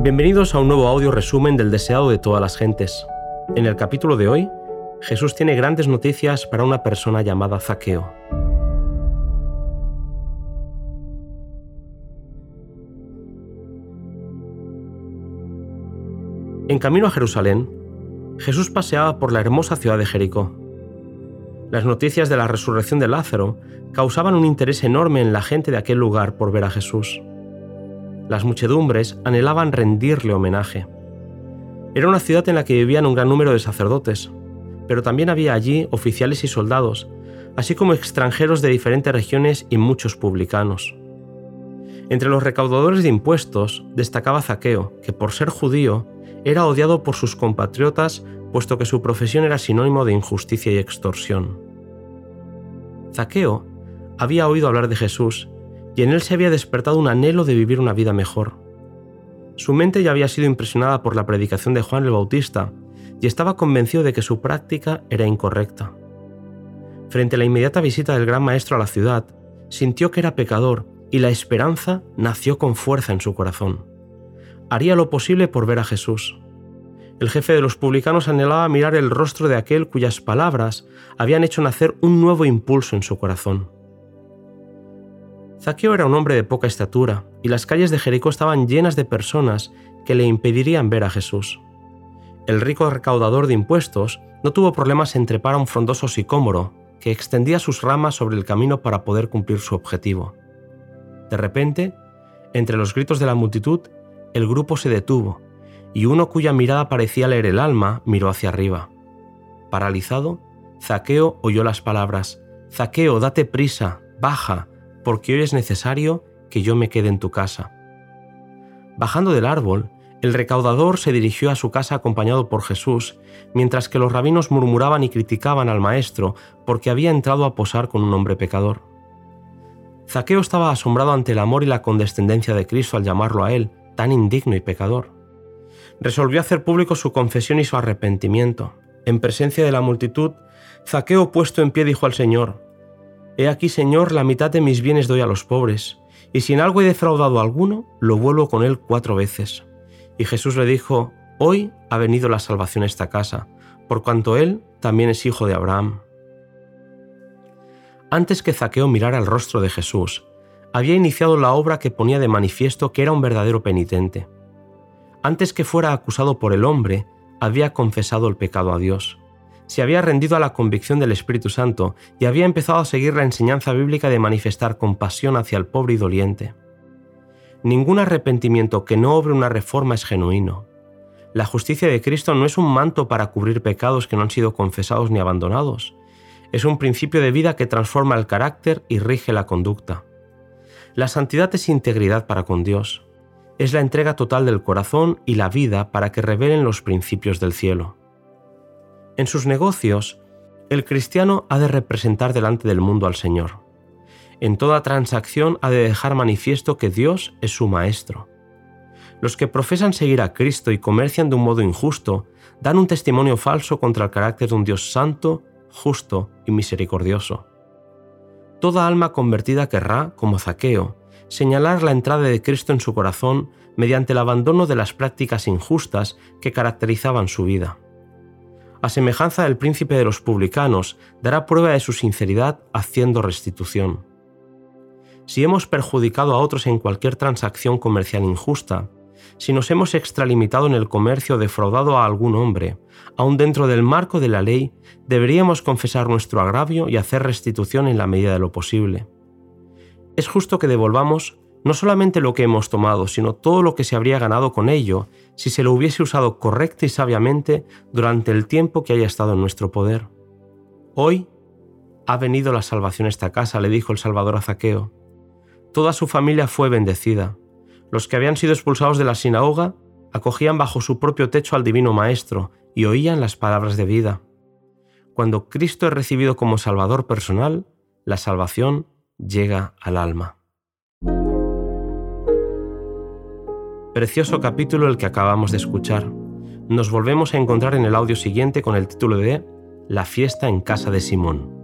Bienvenidos a un nuevo audio resumen del deseado de todas las gentes. En el capítulo de hoy, Jesús tiene grandes noticias para una persona llamada Zaqueo. En camino a Jerusalén, Jesús paseaba por la hermosa ciudad de Jericó. Las noticias de la resurrección de Lázaro causaban un interés enorme en la gente de aquel lugar por ver a Jesús las muchedumbres anhelaban rendirle homenaje. Era una ciudad en la que vivían un gran número de sacerdotes, pero también había allí oficiales y soldados, así como extranjeros de diferentes regiones y muchos publicanos. Entre los recaudadores de impuestos destacaba Zaqueo, que por ser judío era odiado por sus compatriotas puesto que su profesión era sinónimo de injusticia y extorsión. Zaqueo había oído hablar de Jesús y en él se había despertado un anhelo de vivir una vida mejor. Su mente ya había sido impresionada por la predicación de Juan el Bautista y estaba convencido de que su práctica era incorrecta. Frente a la inmediata visita del gran maestro a la ciudad, sintió que era pecador y la esperanza nació con fuerza en su corazón. Haría lo posible por ver a Jesús. El jefe de los publicanos anhelaba mirar el rostro de aquel cuyas palabras habían hecho nacer un nuevo impulso en su corazón. Zaqueo era un hombre de poca estatura, y las calles de Jericó estaban llenas de personas que le impedirían ver a Jesús. El rico recaudador de impuestos no tuvo problemas en trepar a un frondoso sicómoro que extendía sus ramas sobre el camino para poder cumplir su objetivo. De repente, entre los gritos de la multitud, el grupo se detuvo, y uno cuya mirada parecía leer el alma miró hacia arriba. Paralizado, Zaqueo oyó las palabras, Zaqueo, date prisa, baja, porque hoy es necesario que yo me quede en tu casa. Bajando del árbol, el recaudador se dirigió a su casa acompañado por Jesús, mientras que los rabinos murmuraban y criticaban al maestro porque había entrado a posar con un hombre pecador. Zaqueo estaba asombrado ante el amor y la condescendencia de Cristo al llamarlo a él tan indigno y pecador. Resolvió hacer público su confesión y su arrepentimiento. En presencia de la multitud, Zaqueo puesto en pie dijo al Señor, He aquí, Señor, la mitad de mis bienes doy a los pobres, y si en algo he defraudado a alguno, lo vuelvo con él cuatro veces. Y Jesús le dijo, Hoy ha venido la salvación a esta casa, por cuanto él también es hijo de Abraham. Antes que Zaqueo mirara el rostro de Jesús, había iniciado la obra que ponía de manifiesto que era un verdadero penitente. Antes que fuera acusado por el hombre, había confesado el pecado a Dios se había rendido a la convicción del Espíritu Santo y había empezado a seguir la enseñanza bíblica de manifestar compasión hacia el pobre y doliente. Ningún arrepentimiento que no obre una reforma es genuino. La justicia de Cristo no es un manto para cubrir pecados que no han sido confesados ni abandonados. Es un principio de vida que transforma el carácter y rige la conducta. La santidad es integridad para con Dios. Es la entrega total del corazón y la vida para que revelen los principios del cielo. En sus negocios, el cristiano ha de representar delante del mundo al Señor. En toda transacción ha de dejar manifiesto que Dios es su Maestro. Los que profesan seguir a Cristo y comercian de un modo injusto dan un testimonio falso contra el carácter de un Dios santo, justo y misericordioso. Toda alma convertida querrá, como Zaqueo, señalar la entrada de Cristo en su corazón mediante el abandono de las prácticas injustas que caracterizaban su vida a semejanza del príncipe de los publicanos, dará prueba de su sinceridad haciendo restitución. Si hemos perjudicado a otros en cualquier transacción comercial injusta, si nos hemos extralimitado en el comercio defraudado a algún hombre, aun dentro del marco de la ley, deberíamos confesar nuestro agravio y hacer restitución en la medida de lo posible. Es justo que devolvamos no solamente lo que hemos tomado, sino todo lo que se habría ganado con ello si se lo hubiese usado correcta y sabiamente durante el tiempo que haya estado en nuestro poder. Hoy ha venido la salvación a esta casa, le dijo el Salvador a Zaqueo. Toda su familia fue bendecida. Los que habían sido expulsados de la sinagoga acogían bajo su propio techo al Divino Maestro y oían las palabras de vida. Cuando Cristo es recibido como Salvador personal, la salvación llega al alma. Precioso capítulo el que acabamos de escuchar. Nos volvemos a encontrar en el audio siguiente con el título de La fiesta en casa de Simón.